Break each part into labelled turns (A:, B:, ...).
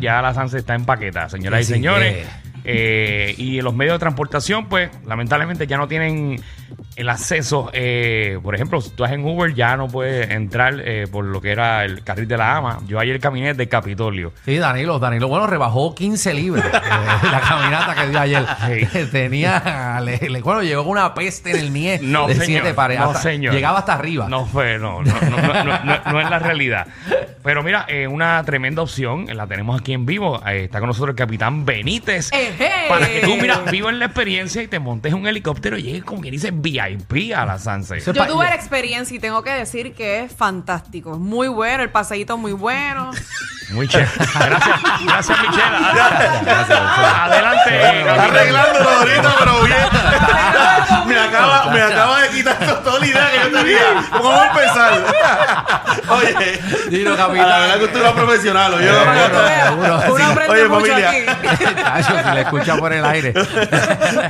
A: ya la Sanse está en paqueta, señoras
B: Sí,
A: y
B: sí,
A: señores.
B: eh.
A: Eh, y los medios de transportación, pues, lamentablemente ya no tienen el acceso. eh, por ejemplo, si tú estás en Uber, ya no puedes entrar eh, por lo que era el carril de la ama. Yo ayer caminé del Capitolio.
B: Sí, Danilo, Danilo, bueno, rebajó 15 libras eh, la caminata que dio ayer.
A: Sí.
B: Tenía, le, le- bueno, llegó con una peste en el nie
A: No,
B: de
A: señor.
B: siete pares.
A: No,
B: hasta-
A: señor.
B: Llegaba hasta arriba.
A: No fue, no, no, no, no, no, no- no es la realidad. Pero mira, eh, una tremenda opción, la tenemos aquí en vivo. Eh, está con nosotros el capitán Benítez.
C: Ejé.
A: Para que tú, mira, vivas la experiencia y te montes un helicóptero y llegues como que dice VIP a la Sanse.
C: Yo tuve la experiencia y tengo que decir que es fantástico. Es muy bueno, el paseíto muy bueno.
A: Muy chévere. Gracias, gracias, Michelle. Adelante.
D: Está arreglándolo ahorita, pero bien. Me, acaba, me acaba de quitar toda la idea que yo tenía. ¿Cómo vamos a empezar? Oye,
B: Dilo, capitán.
D: la verdad que usted es un profesional. oye.
C: Tú
D: Oye,
C: mucho
D: familia.
B: si le escucha por el aire.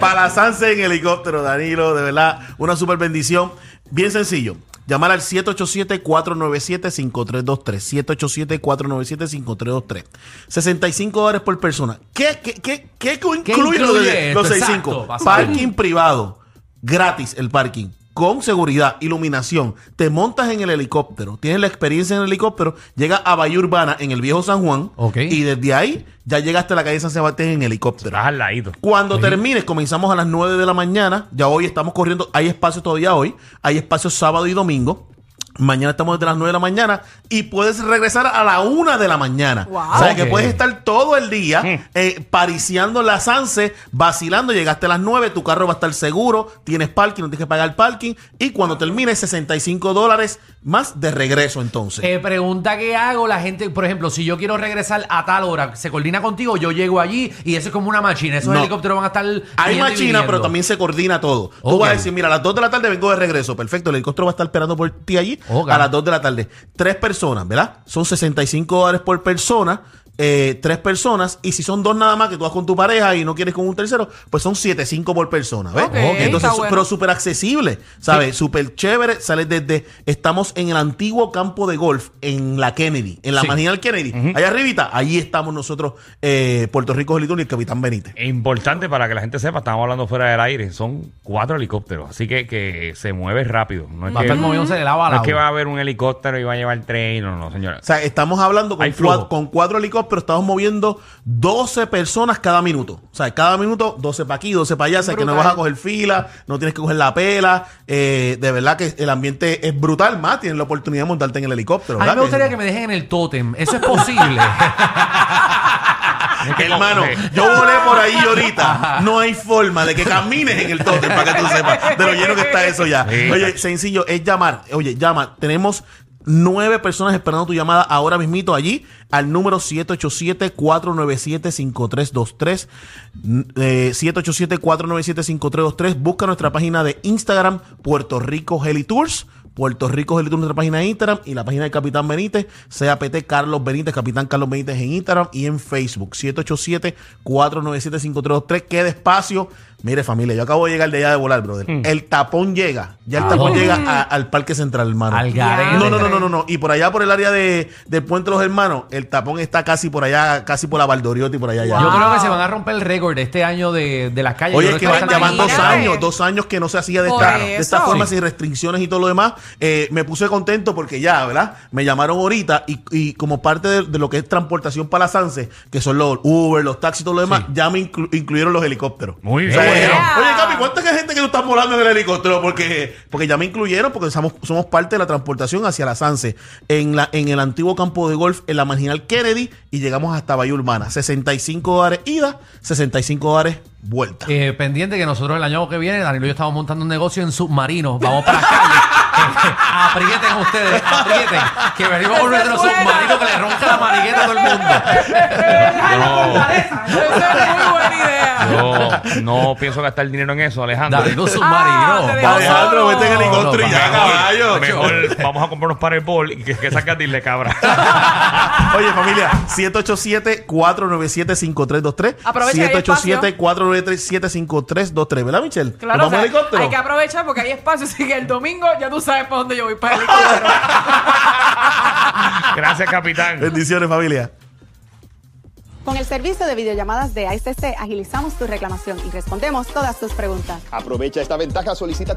D: Para Sanse en helicóptero, Danilo, de verdad, una super bendición. Bien sencillo. Llamar al 787-497-5323. 787-497-5323. 65 dólares por persona. ¿Qué, qué, qué, qué incluye,
B: incluye
D: lo de-
B: esto?
D: los 65?
B: Exacto, pasado.
D: Parking privado. Gratis el parking. Con seguridad, iluminación. Te montas en el helicóptero. Tienes la experiencia en el helicóptero. Llegas a Bahía Urbana en el viejo San Juan.
B: Ok.
D: Y desde ahí ya llegaste a la calle San Sebastián en helicóptero.
A: Estás al ladito.
D: Cuando termines, comenzamos a las 9 de la mañana. Ya hoy estamos corriendo. Hay espacio todavía hoy. Hay espacio sábado y domingo. Mañana estamos desde las 9 de la mañana y puedes regresar a la 1 de la mañana.
C: Wow.
D: O sea que puedes estar todo el día eh, pariciando la Sanse, vacilando. Llegaste a las 9, tu carro va a estar seguro, tienes parking, no tienes que pagar parking. Y cuando termines, 65 dólares más de regreso entonces.
B: Eh, pregunta que hago la gente, por ejemplo, si yo quiero regresar a tal hora, ¿se coordina contigo? Yo llego allí y eso es como una máquina. Esos
D: No.
B: helicópteros van a estar.
D: Hay
B: viniendo.
D: pero también se coordina todo. Tú
B: Ok.
D: vas a decir, mira, a las 2 de la tarde vengo de regreso. Perfecto, el helicóptero va a estar esperando por ti allí A las 2 de la tarde. Tres personas, ¿verdad? Son 65 dólares por persona. Eh, tres personas. Y si son dos nada más que tú vas con tu pareja y no quieres con un tercero, pues son 7.5 por persona, ¿ves? Entonces,
C: está bueno.
D: pero súper accesible, ¿sabes? Súper chévere. Sale desde. Estamos en el antiguo campo de golf, en la Kennedy, en la
B: Sí.
D: marginal Kennedy. Allá arribita, allí estamos nosotros, eh, Puerto Rico Gelitón y el Capitán Benítez.
A: Es importante para que la gente sepa, estamos hablando fuera del aire, son cuatro helicópteros, así que, que se mueve rápido. No es,
B: Va
A: que,
B: moviéndose de lado a
A: no es que va a haber un helicóptero y va a llevar tren, no, no, señora.
D: O sea, estamos hablando con,
A: Hay flujo.
D: cua- con cuatro helicópteros, estamos moviendo 12 personas cada minuto. O sea, cada minuto 12 para aquí, 12 para allá. O sea, que no vas a coger fila, no tienes que coger la pela. Eh, de verdad que el ambiente es brutal. Más tienes la oportunidad de montarte en el helicóptero.
B: A mí me gustaría que me dejen en el tótem. Eso es posible.
A: Es que
D: Hermano, yo volé por ahí ahorita. No hay forma de que camines en el tótem para que tú sepas de lo lleno que está eso ya. Oye, sencillo, es llamar. Oye, llama. Tenemos nueve personas esperando tu llamada ahora mismito allí al número 787-497-5323. Eh, 787-497-5323. Busca nuestra página de Instagram, Puerto Rico Heli Tours. Puerto Rico Heli Tours, nuestra página de Instagram y la página de Capitán Benítez, CAPT Carlos Benítez, Capitán Carlos Benítez en Instagram y en Facebook. 787-497-5323. Quede espacio. Mire, familia, yo acabo de llegar de allá de volar, brother. El tapón llega. Ya el
B: ¿A
D: tapón
B: dónde?
D: llega a- al Parque Central, hermano.
B: Al garete.
D: No, no, no, no, no, no. Y por allá, por el área de, del Puente de los Hermanos, el tapón está casi por allá, casi por la Valdoriotti, por allá. ya.
B: Yo
C: Wow.
B: creo que se van a romper el récord de este año de, de las calles.
D: Oye, es que van,
B: va a
D: ya
B: estar
D: van dos años, dos años que no se hacía de esta, de esta forma,
B: Sí.
D: sin restricciones y todo lo demás. Eh, me puse contento porque ya, ¿verdad? Me llamaron ahorita y, y como parte de, de lo que es transportación para la Sanse, que son los Uber, los taxis y todo lo demás, ya me inclu- incluyeron los helicópteros.
A: Muy
D: O sea,
A: bien.
D: dijeron. Oye, Capi, ¿cuánta gente que tú estás volando en el helicóptero? Porque, porque ya me incluyeron, porque somos, somos parte de la transportación hacia la Sanse, en, la, en el antiguo campo de golf, en la marginal Kennedy, y llegamos hasta Bahía Urbana. 65 dólares ida, 65 dólares vuelta.
B: Eh, pendiente que nosotros el año que viene, Danilo y yo estamos montando un negocio en submarinos. Vamos para la calle. aprieten ustedes, aprieten. Que venimos con nuestro submarino que le ronca la mariqueta a todo el mundo.
C: Esa es muy buena idea.
A: Yo no pienso gastar dinero en eso, Alejandro.
C: Ah,
B: submarino.
C: dejó
D: Alejandro, vete en helicóptero y
B: No,
D: ya,
A: Mejor vamos a comprarnos para el bol y que, que saca dile cabra.
D: Oye, familia, 787-497-5323.
C: Aprovecha que hay espacio.
D: 787-497-5323. ¿Verdad, Michelle?
C: Claro,
D: ¿Nos
C: o
D: vamos
C: sea,
D: helicóptero?
C: hay que aprovechar porque hay espacio, así que el domingo ya tú sabes para dónde yo voy, para el helicóptero.
A: Gracias, capitán.
D: Bendiciones, familia.
E: Con el servicio de videollamadas de ASC agilizamos tu reclamación y respondemos todas tus preguntas.
F: Aprovecha esta ventaja, solicita tu